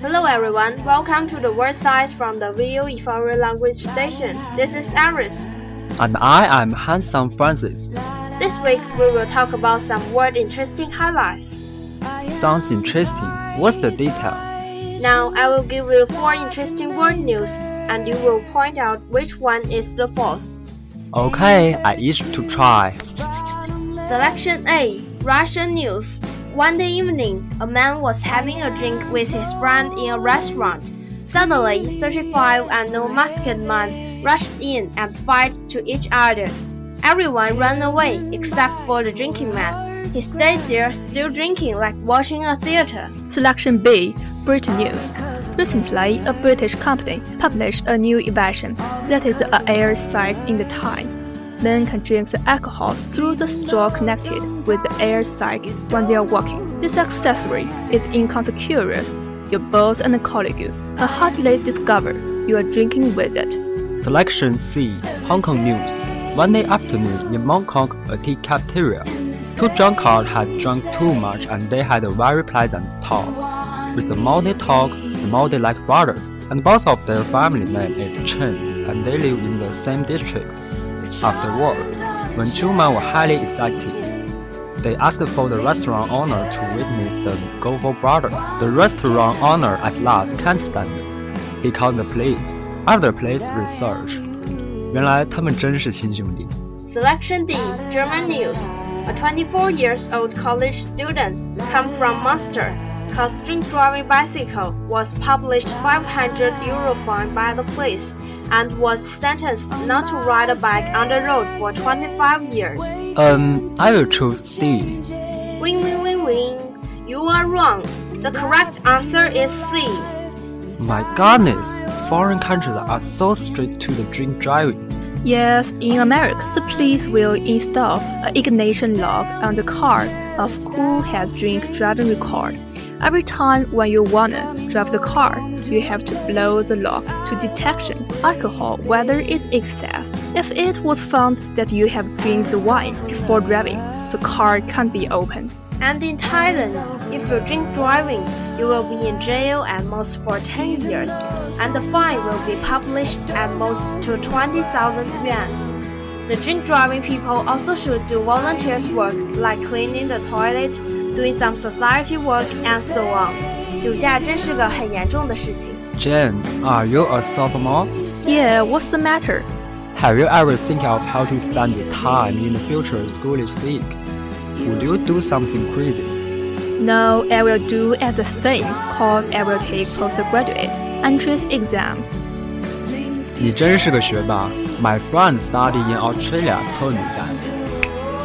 Hello everyone, welcome to the word size from the VOE Foreign Language Station. This is Aris. And I am Handsome Francis. This week we will talk about some word interesting highlights. Sounds interesting. What's the detail? Now I will give you four interesting word news and you will point out which one is the false. Okay, I each to try. Selection A Russian news. One day evening, a man was having a drink with his friend in a restaurant. Suddenly, 35 and no masked man rushed in and fight to each other. Everyone ran away except for the drinking man. He stayed there still drinking like watching a theater. Selection B Britain News. Recently, a British company published a new invention that is an air sac in the time. Men can drink the alcohol through the straw connected with the air sac when they are walking. This accessory is inconspicuous. Your boss and colleague can hardly discover you are drinking with it. Selection C. Hong Kong News. One day afternoon in Hong Kong, a tea cafeteria. Two drunkards had drunk too much and they had a very pleasant talk With the more they talk, the more they like brothers, and both of their family name is Chen, and they live in the same district. Afterwards, when two men were highly excited, they asked for the restaurant owner to witness the Govo brothers. The restaurant owner at last can't stand it. He called the police. After police research, 原来他们真是亲兄弟。 Selection D German news. A 24 years old college student come from Munster. Cause drink driving bicycle was published 500 euro fine by the police and was sentenced not to ride a bike on the road for 25 years. Um, I will choose D. Win win win win. You are wrong. The correct answer is C. My goodness, foreign countries are so strict to the drink driving. Yes, in America, the police will install an ignition lock on the car of who has drink driving record. Every time when you wanna drive the car, you have to blow the lock to detection alcohol whether it's excess. If it was found that you have drink the wine before driving, the car can't be opened. And in Thailand, if you drink driving, you will be in jail at most for 10 years, and the fine will be published at most to 20,000 yuan. The drink driving people also should do volunteers work like cleaning the toilet, doing some society work and so on. 酒驾真是个很严重的事情。Jen, are you a sophomore? Yeah, what's the matter? Have you ever think of how to spend the time in the future schoolies week? Would you do something crazy? No, I will do as a thing, cause I will take postgraduate entrance exams. 你真是个学霸。My friend studying in Australia told me that.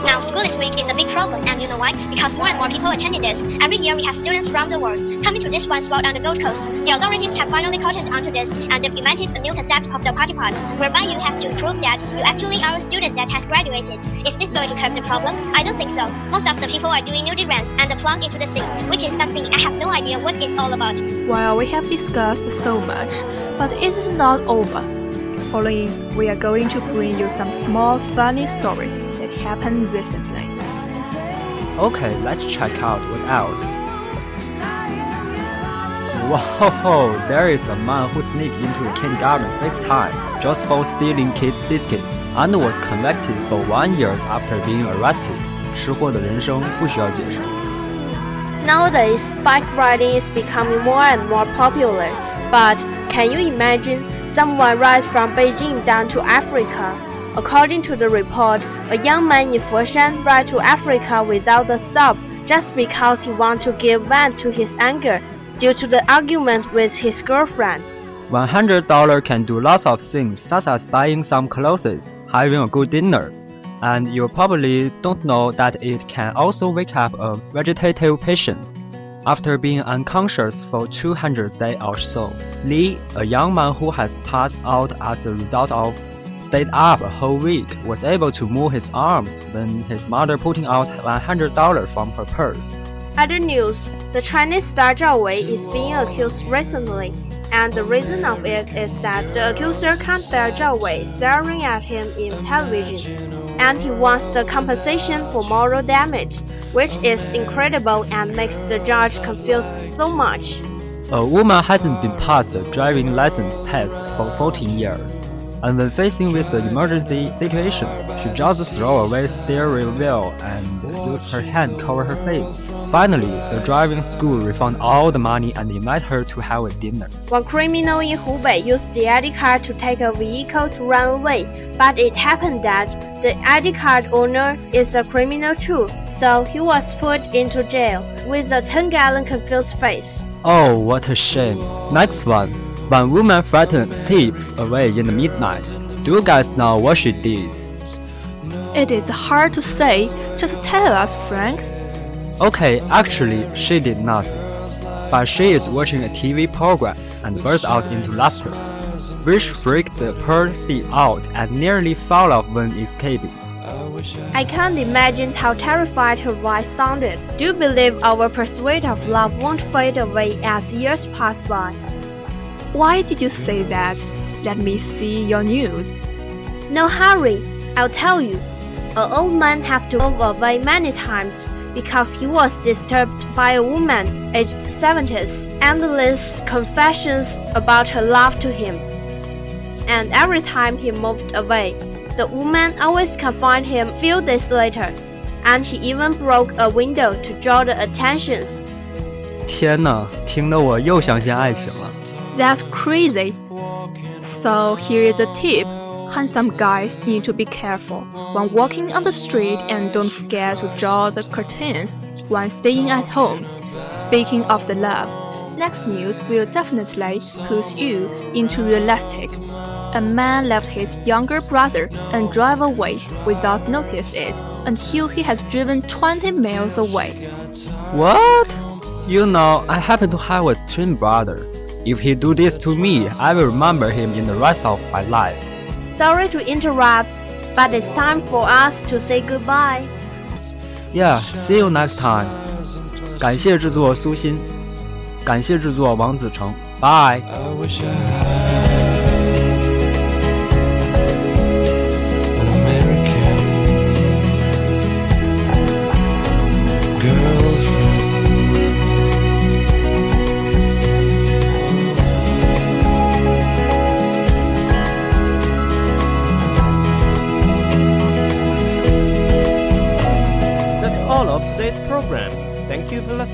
Now, schoolies week is a big problem, and you know why? Because more and more people attending this. Every year we have students from the world coming to this one spot on the Gold Coast. The authorities have finally caught onto this, and they've invented a new concept of the party pass, whereby you have to prove that you actually are a student that has graduated. Is this going to curb the problem? I don't think so. Most of the people are doing nudie runs and plunge into the sea, which is something I have no idea what it's all about. While we have discussed so much, but it is not over. following, we are going to bring you some small funny stories happened recently. Okay, let's check out what else. Whoa, there is a man who sneaked into a kindergarten six times just for stealing kids' biscuits and was convicted for one year after being arrested. 吃货的人生不需要解释。 Nowadays, bike riding is becoming more and more popular. But can you imagine someone rides from Beijing down to Africa? According to the report, a young man in Foshan ride to Africa without a stop just because he wants to give vent to his anger due to the argument with his girlfriend. $100 can do lots of things, such as buying some clothes, having a good dinner, and you probably don't know that it can also wake up a vegetative patient. After being unconscious for 200 days or so, Lee, a young man who has passed out as a result of stayed up a whole week, was able to move his arms when his mother putting out $100 from her purse. Other news, the Chinese star Zhao Wei is being accused recently, and the reason of it is that the accuser can't bear Zhao Wei staring at him in television, and he wants the compensation for moral damage, which is incredible and makes the judge confused so much. A woman hasn't been passed the driving license test for 14 years, and when facing with the emergency situations, she just throw away steering wheel and use her hand cover her face. Finally, the driving school refund all the money and invite her to have a dinner. One criminal in Hubei used the ID card to take a vehicle to run away, but it happened that the ID card owner is a criminal too, so he was put into jail with a 10 gallon confused face. Oh, what a shame. Next one. One woman frightened thieves away in the midnight. Do you guys know what she did? It is hard to say, just tell us, Franks. Okay, actually, she did nothing. But she is watching a TV program and burst out into laughter, which freaked the poor thief out and nearly fell off when escaping. I can't imagine how terrified her voice sounded. Do you believe our pursuit of love won't fade away as years pass by? Why did you say that? Let me see your news. No hurry, I'll tell you. An old man had to move away many times because he was disturbed by a woman aged 70s, endless confessions about her love to him. And every time he moved away, the woman always confined him few days later, and he even broke a window to draw the attentions. 天哪，听得我又相信爱情了。 That's crazy. So here is a tip. Handsome guys need to be careful when walking on the street and don't forget to draw the curtains when staying at home. Speaking of the love, next news will definitely push you into realistic. A man left his younger brother and drive away without notice it until he has driven 20 miles away. What? You know, I happen to have a twin brother. If he do this to me, I will remember him in the rest of my life. Sorry to interrupt, but it's time for us to say goodbye. Yeah, see you next time. 感谢制作苏欣，感谢制作王子成，Bye。